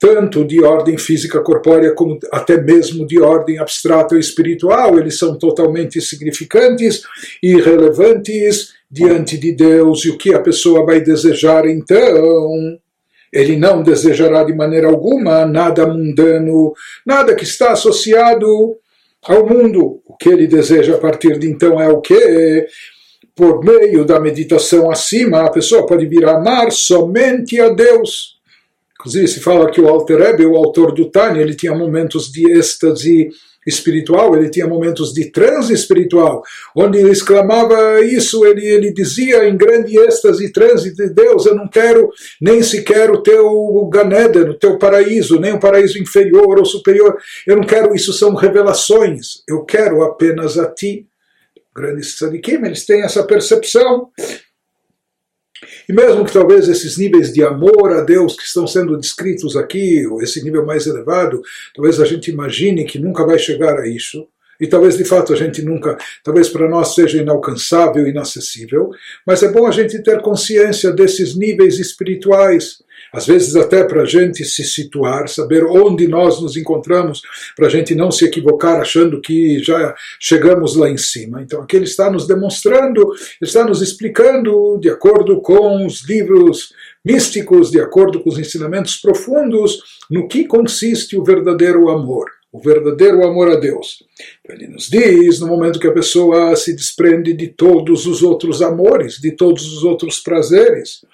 tanto de ordem física corpórea como até mesmo de ordem abstrata ou espiritual, eles são totalmente insignificantes e irrelevantes diante de Deus. E o que a pessoa vai desejar então? Ele não desejará de maneira alguma nada mundano, nada que está associado ao mundo. O que ele deseja a partir de então é o que? Por meio da meditação acima, a pessoa pode vir a amar somente a Deus Inclusive se fala que o Alter Rebbe, o autor do Tânia, ele tinha momentos de êxtase espiritual, ele tinha momentos de transe espiritual, onde ele exclamava isso, ele, ele dizia em grande êxtase, transe de Deus, eu não quero nem sequer o teu Ganeden, o teu paraíso, nem o paraíso inferior ou superior, eu não quero, isso são revelações, eu quero apenas a ti. Grandes tzadikim, eles têm essa percepção e mesmo que talvez esses níveis de amor a Deus que estão sendo descritos aqui, ou esse nível mais elevado, talvez a gente imagine que nunca vai chegar a isso, e talvez de fato a gente nunca, talvez para nós seja inalcançável, inacessível, mas é bom a gente ter consciência desses níveis espirituais, às vezes até para a gente se situar, saber onde nós nos encontramos, para a gente não se equivocar achando que já chegamos lá em cima. Então aqui ele está nos demonstrando, está nos explicando, de acordo com os livros místicos, de acordo com os ensinamentos profundos, no que consiste o verdadeiro amor o verdadeiro amor a Deus. Ele nos diz, no momento que a pessoa se desprende de todos os outros amores, de todos os outros prazeres,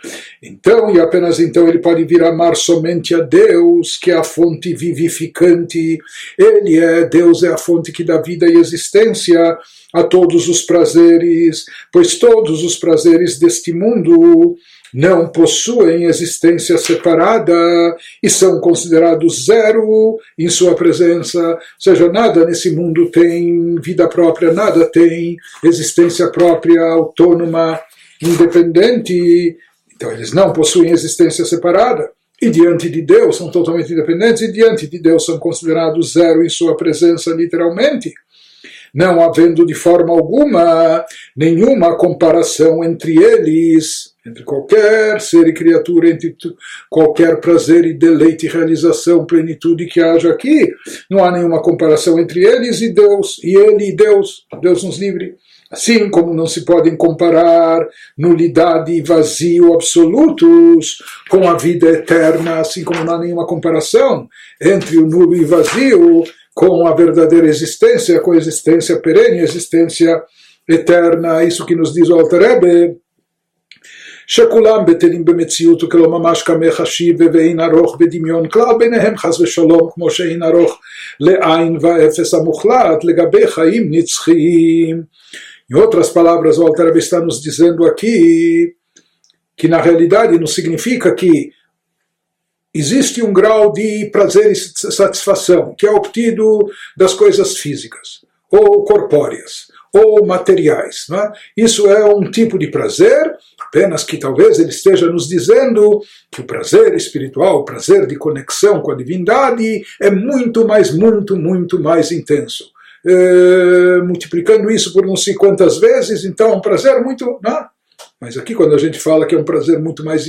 então e apenas então ele pode vir a amar somente a Deus, que é a fonte vivificante. Ele é, Deus é a fonte que dá vida e existência a todos os prazeres, pois todos os prazeres deste mundo não possuem existência separada e são considerados zero em sua presença. Ou seja, nada nesse mundo tem vida própria, nada tem existência própria, autônoma, independente. Então, eles não possuem existência separada. E diante de Deus são totalmente independentes, e diante de Deus são considerados zero em sua presença, literalmente não havendo de forma alguma nenhuma comparação entre eles, entre qualquer ser e criatura, entre qualquer prazer e deleite, realização, plenitude que haja aqui. Não há nenhuma comparação entre eles e Deus, e ele e Deus. Deus nos livre. Assim como não se podem comparar nulidade e vazio absolutos com a vida eterna, assim como não há nenhuma comparação entre o nulo e vazio com a verdadeira existência, com a existência perene, a existência eterna. Isso que nos diz o Alter Rebbe. שכולם בטלים במציאות וכלא ממש כמי חשיב ואין ארוך בדמיון כלל ביניהם חס ושלום כמו שאין ארוך לעין והאפס המוחלט לגבי חיים נצחיים. Em outras palavras, o Alter está nos dizendo aqui que na realidade não significa que existe um grau de prazer e satisfação que é obtido das coisas físicas ou corpóreas ou materiais. É? Isso é um tipo de prazer, apenas que talvez ele esteja nos dizendo que o prazer espiritual, o prazer de conexão com a divindade, é muito mais, muito, muito mais intenso. É, multiplicando isso por não sei quantas vezes, então é um prazer muito. Mas aqui, quando a gente fala que é um prazer muito mais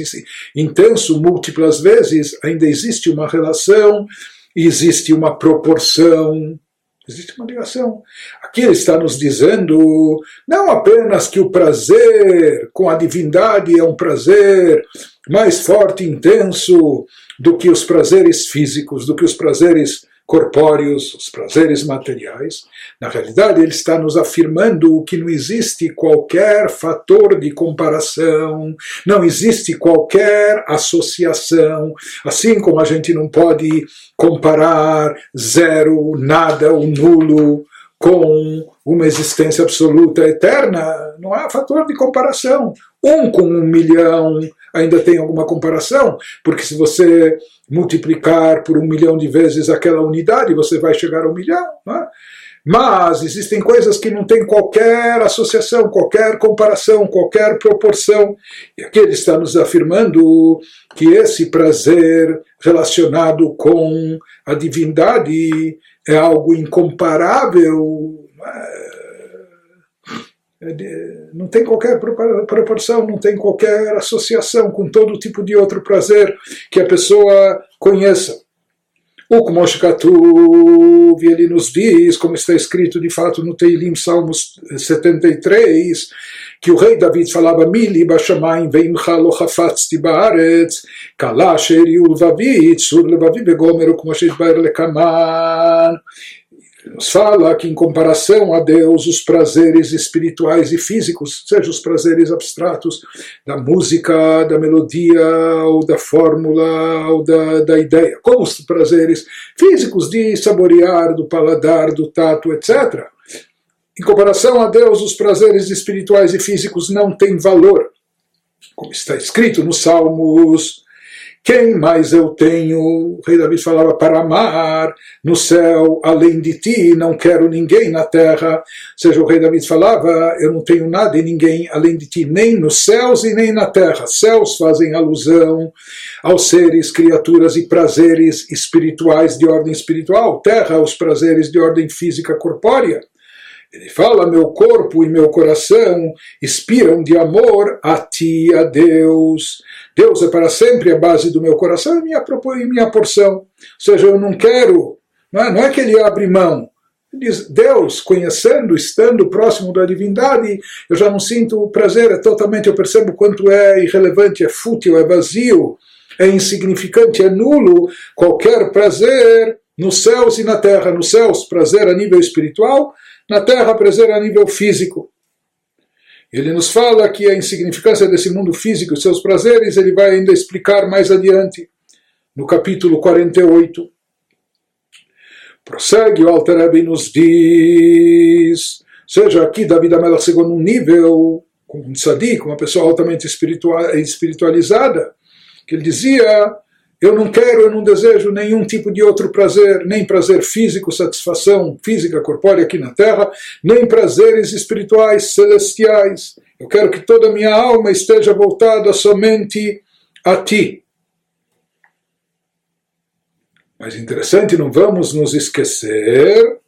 intenso, múltiplas vezes, ainda existe uma relação, existe uma proporção, existe uma ligação. Aqui ele está nos dizendo não apenas que o prazer com a divindade é um prazer mais forte intenso do que os prazeres físicos, do que os prazeres corpóreos, os prazeres materiais. Na realidade, ele está nos afirmando que não existe qualquer fator de comparação, não existe qualquer associação, assim como a gente não pode comparar zero, nada, o nulo com uma existência absoluta eterna, não há fator de comparação. Um com um milhão ainda tem alguma comparação, porque se você multiplicar por um milhão de vezes aquela unidade, você vai chegar a um milhão. É? Mas existem coisas que não têm qualquer associação, qualquer comparação, qualquer proporção. E aqui ele está nos afirmando que esse prazer relacionado com a divindade é algo incomparável. É não tem qualquer proporção, não tem qualquer associação com todo tipo de outro prazer que a pessoa conheça. O Kmoshkatuv, ele nos diz, como está escrito de fato no Teilim, Salmos 73, que o rei David falava, Mili bashamayim veimcha lo chafatzti baaretz, kala sheri ulvavit, sur levavi begomer, como shitbaer lekaman nos fala que, em comparação a Deus, os prazeres espirituais e físicos, seja os prazeres abstratos da música, da melodia, ou da fórmula, ou da, da ideia, como os prazeres físicos de saborear, do paladar, do tato, etc. Em comparação a Deus, os prazeres espirituais e físicos não têm valor. Como está escrito nos Salmos quem mais eu tenho? O rei Davi falava para amar no céu, além de ti, não quero ninguém na terra. Ou seja, o rei Davi falava: eu não tenho nada e ninguém além de ti, nem nos céus e nem na terra. Céus fazem alusão aos seres, criaturas e prazeres espirituais de ordem espiritual, terra, os prazeres de ordem física corpórea. Ele fala: meu corpo e meu coração expiram de amor a ti, a Deus. Deus é para sempre a base do meu coração e minha, minha porção. Ou seja, eu não quero, não é, não é que ele abre mão. Ele diz, Deus, conhecendo, estando próximo da divindade, eu já não sinto prazer, é totalmente, eu percebo quanto é irrelevante, é fútil, é vazio, é insignificante, é nulo qualquer prazer nos céus e na terra. Nos céus, prazer a nível espiritual, na terra, prazer a nível físico. Ele nos fala que a insignificância desse mundo físico e seus prazeres ele vai ainda explicar mais adiante, no capítulo 48. Prossegue o Alter Rebbe nos diz, seja aqui David Amelach chegou num nível, como um tzadik, uma pessoa altamente espiritualizada, que ele dizia eu não quero, eu não desejo nenhum tipo de outro prazer, nem prazer físico, satisfação física, corpórea aqui na terra, nem prazeres espirituais, celestiais. Eu quero que toda a minha alma esteja voltada somente a ti. Mas interessante, não vamos nos esquecer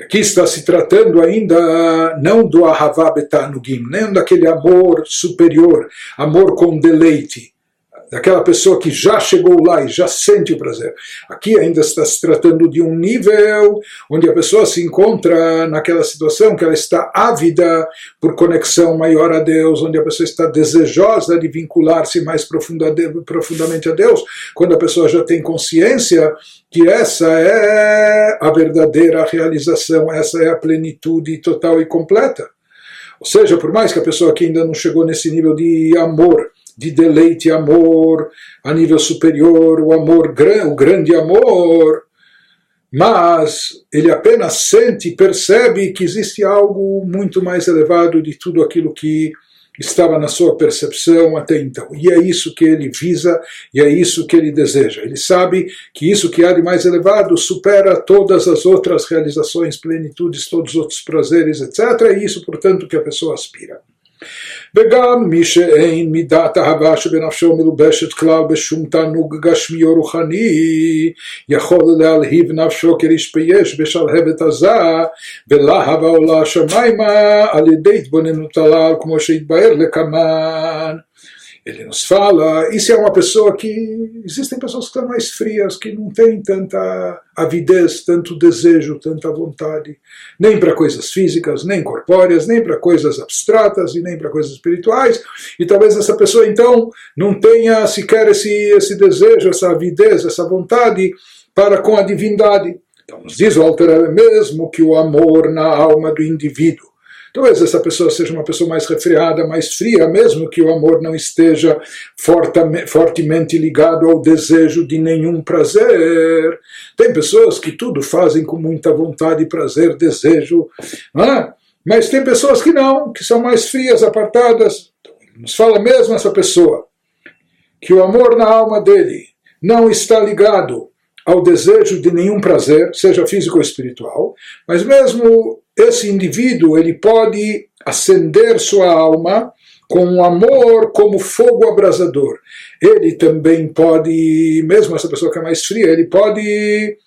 Aqui está se tratando ainda não do Ahavá Betanugim, nem daquele amor superior, amor com deleite, daquela pessoa que já chegou lá e já sente o prazer. Aqui ainda está se tratando de um nível onde a pessoa se encontra naquela situação que ela está ávida por conexão maior a Deus, onde a pessoa está desejosa de vincular-se mais profundamente a Deus, quando a pessoa já tem consciência que essa é a verdadeira realização, essa é a plenitude total e completa. Ou seja, por mais que a pessoa aqui ainda não chegou nesse nível de amor, de deleite e amor a nível superior, o amor, o grande amor, mas ele apenas sente, percebe que existe algo muito mais elevado de tudo aquilo que estava na sua percepção até então. E é isso que ele visa e é isso que ele deseja. Ele sabe que isso que há de mais elevado supera todas as outras realizações, plenitudes, todos os outros prazeres, etc. É isso, portanto, que a pessoa aspira. וגם מי שאין מידת אהבה שבנפשו מלובשת כלל בשום תענוג גשמי או רוחני, יכול להלהיב נפשו כרשפי יש בשלהבת עזה, ולהב העולה השמיימה על ידי התבוננות הלל, כמו שהתבאר לקמן. Ele nos fala, se é uma pessoa que. Existem pessoas que estão mais frias, que não têm tanta avidez, tanto desejo, tanta vontade, nem para coisas físicas, nem corpóreas, nem para coisas abstratas e nem para coisas espirituais, e talvez essa pessoa então não tenha sequer esse, esse desejo, essa avidez, essa vontade para com a divindade. Então nos diz o Alter mesmo que o amor na alma do indivíduo Talvez essa pessoa seja uma pessoa mais refriada, mais fria, mesmo que o amor não esteja fortemente ligado ao desejo de nenhum prazer. Tem pessoas que tudo fazem com muita vontade, prazer, desejo, é? mas tem pessoas que não, que são mais frias, apartadas. Então, nos fala mesmo essa pessoa que o amor na alma dele não está ligado ao desejo de nenhum prazer, seja físico ou espiritual, mas mesmo esse indivíduo ele pode acender sua alma com um amor como fogo abrasador. Ele também pode, mesmo essa pessoa que é mais fria, ele pode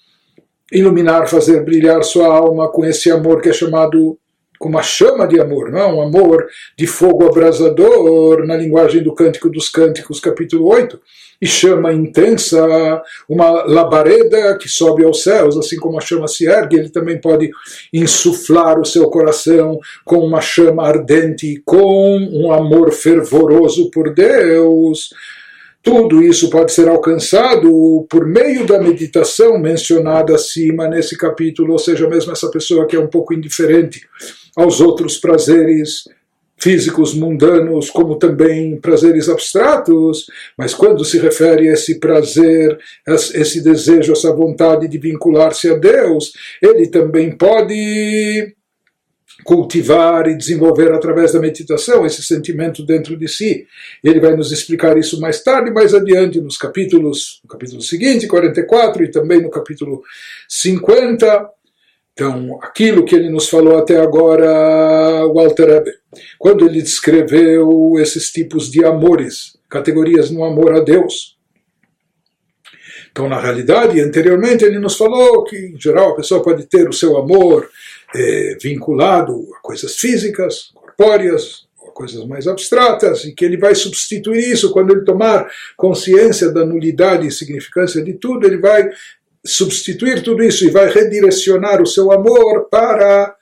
iluminar, fazer brilhar sua alma com esse amor que é chamado com uma chama de amor, não é? um amor de fogo abrasador, na linguagem do Cântico dos Cânticos, capítulo 8, e chama intensa, uma labareda que sobe aos céus, assim como a chama se ergue, ele também pode insuflar o seu coração com uma chama ardente, com um amor fervoroso por Deus. Tudo isso pode ser alcançado por meio da meditação mencionada acima nesse capítulo, ou seja, mesmo essa pessoa que é um pouco indiferente aos outros prazeres físicos mundanos, como também prazeres abstratos, mas quando se refere a esse prazer, esse desejo, essa vontade de vincular-se a Deus, ele também pode cultivar e desenvolver através da meditação esse sentimento dentro de si. Ele vai nos explicar isso mais tarde, mais adiante, nos capítulos, no capítulo seguinte, 44, e também no capítulo 50. Então, aquilo que ele nos falou até agora, Walter Eber, quando ele descreveu esses tipos de amores, categorias no amor a Deus. Então, na realidade, anteriormente ele nos falou que, em geral, a pessoa pode ter o seu amor é, vinculado a coisas físicas, corpóreas, coisas mais abstratas, e que ele vai substituir isso quando ele tomar consciência da nulidade e significância de tudo, ele vai substituir tudo isso e vai redirecionar o seu amor para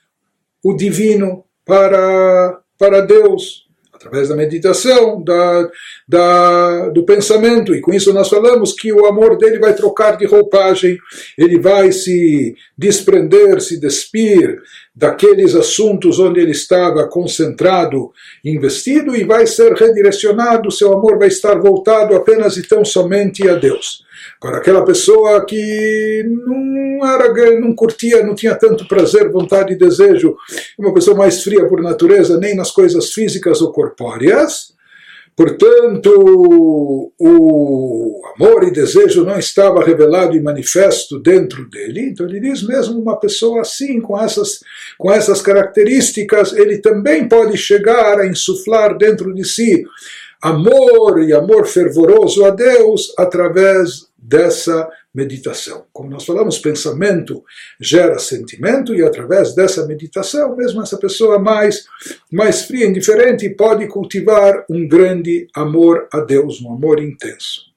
o divino, para, para Deus através da meditação, da, da, do pensamento, e com isso nós falamos que o amor dele vai trocar de roupagem, ele vai se desprender, se despir daqueles assuntos onde ele estava concentrado, investido, e vai ser redirecionado, seu amor vai estar voltado apenas e tão somente a Deus. Agora, aquela pessoa que não, era, não curtia, não tinha tanto prazer, vontade e desejo, uma pessoa mais fria por natureza, nem nas coisas físicas ou corpóreas, Portanto, o amor e desejo não estava revelado e manifesto dentro dele. Então ele diz mesmo uma pessoa assim, com essas, com essas características, ele também pode chegar a insuflar dentro de si amor e amor fervoroso a Deus através dessa meditação. Como nós falamos, pensamento gera sentimento e através dessa meditação, mesmo essa pessoa mais mais fria, indiferente, pode cultivar um grande amor a Deus, um amor intenso.